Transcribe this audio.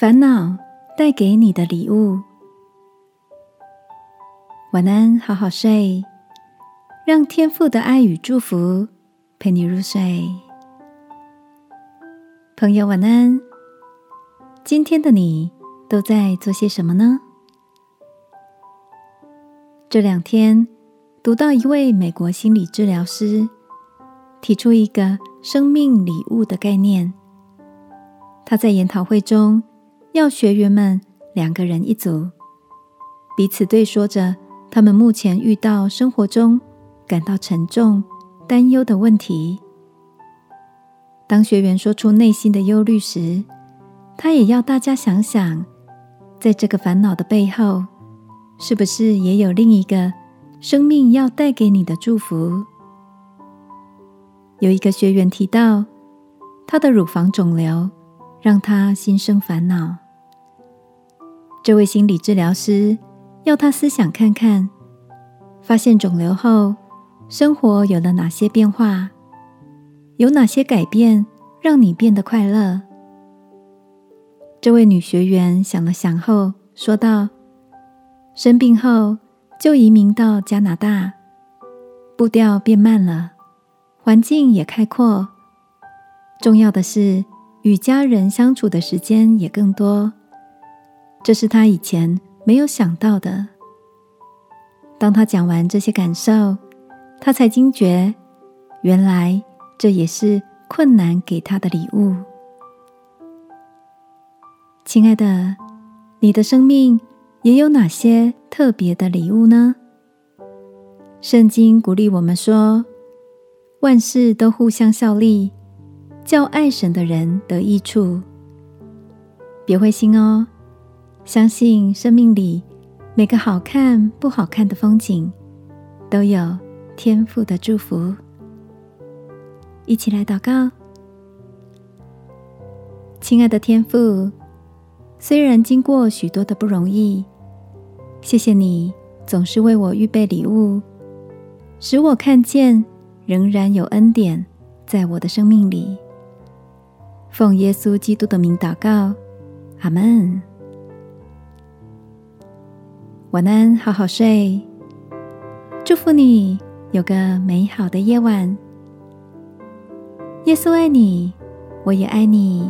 烦恼带给你的礼物。晚安，好好睡，让天父的爱与祝福陪你入睡。朋友，晚安。今天的你都在做些什么呢？这两天读到一位美国心理治疗师提出一个生命礼物的概念。他在研讨会中要学员们两个人一组，彼此对说着他们目前遇到生活中感到沉重、担忧的问题。当学员说出内心的忧虑时，他也要大家想想，在这个烦恼的背后，是不是也有另一个生命要带给你的祝福？有一个学员提到，他的乳房肿瘤。让他心生烦恼。这位心理治疗师要他思想看看，发现肿瘤后生活有了哪些变化，有哪些改变让你变得快乐。这位女学员想了想后说道：“生病后就移民到加拿大，步调变慢了，环境也开阔，重要的是。”与家人相处的时间也更多，这是他以前没有想到的。当他讲完这些感受，他才惊觉，原来这也是困难给他的礼物。亲爱的，你的生命也有哪些特别的礼物呢？圣经鼓励我们说：“万事都互相效力。”叫爱神的人得益处，别灰心哦。相信生命里每个好看不好看的风景，都有天赋的祝福。一起来祷告，亲爱的天父，虽然经过许多的不容易，谢谢你总是为我预备礼物，使我看见仍然有恩典在我的生命里。奉耶稣基督的名祷告，阿门。晚安，好好睡。祝福你有个美好的夜晚。耶稣爱你，我也爱你。